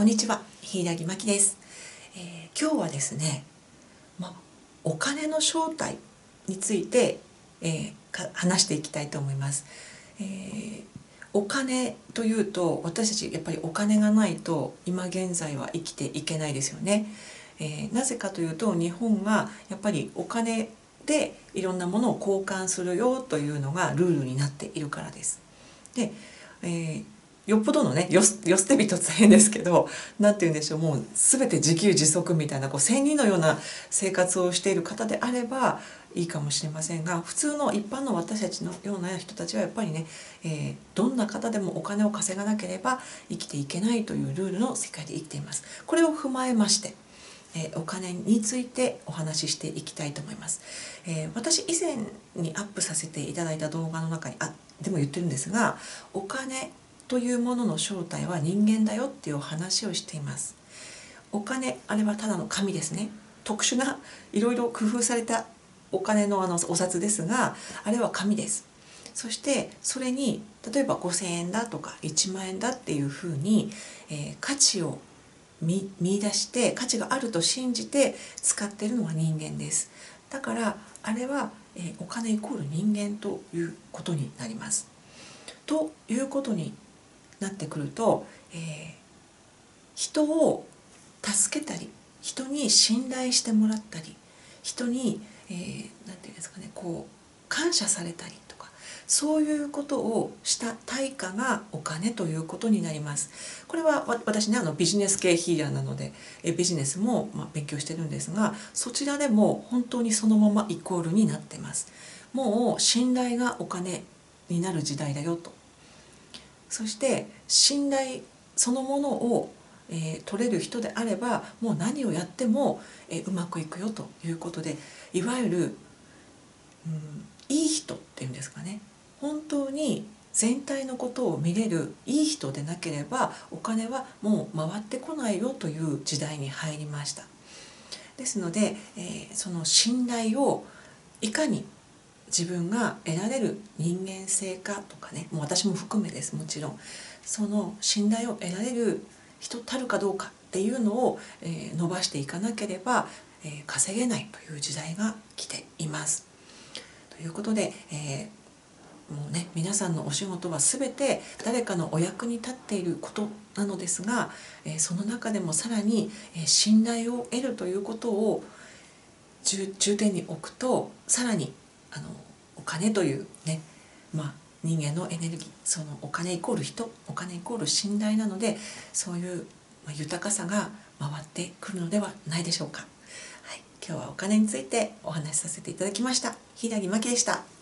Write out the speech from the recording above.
こんにちは、柊真希です、えー、今日はですね、ま、お金の正体について、えー、話していきたいと思います、えー、お金というと私たちやっぱりお金がないと今現在は生きていけないですよね、えなぜかというと日本がやっぱりお金でいろんなものを交換するよというのがルールになっているからです。で、えーよっぽどのねよ捨て人って変ですけど何て言うんでしょうもう全て自給自足みたいなこう仙人のような生活をしている方であればいいかもしれませんが普通の一般の私たちのような人たちはやっぱりね、えー、どんな方でもお金を稼がなければ生きていけないというルールの世界で生きています。これを踏まえましてえお金についてお話ししていきたいと思います、えー、私以前にアップさせていただいた動画の中にあでも言ってるんですがお金というものの正体は人間だよっていう話をしています。お金あれはただの紙ですね。特殊ないろいろ工夫されたお金のあのお札ですがあれは紙です。そしてそれに例えば5,000円だとか1万円だっていうふうに、えー、価値を見見出して価値があると信じて使っているのが人間です。だからあれは、えー、お金イコール人間ということになります。ということになってくると、えー、人を助けたり人に信頼してもらったり人に何、えー、て言うんですかねこう感謝されたりとかそういうことをした対価がお金ということになります。これは私ねあのビジネス系ヒーラーなのでえビジネスもまあ勉強してるんですがそちらでも本当にそのままイコールになってます。もう信頼がお金になる時代だよとそして信頼そのものを、えー、取れる人であればもう何をやっても、えー、うまくいくよということでいわゆる、うん、いい人っていうんですかね本当に全体のことを見れるいい人でなければお金はもう回ってこないよという時代に入りました。ですので、えー、その信頼をいかに自分が得られる人間性かとかねもう私も含めですもちろんその信頼を得られる人たるかどうかっていうのを、えー、伸ばしていかなければ、えー、稼げないという時代が来ています。ということで、えー、もうね皆さんのお仕事は全て誰かのお役に立っていることなのですが、えその中でもさらに、え信頼を得るということを重点に置くとさらにあのお金というねまあ人間のエネルギーそのお金イコール人お金イコール信頼なのでそういう豊かさが回ってくるのではないでしょうか。はい、今日はお金についてお話しさせていただきました。平木真希でした。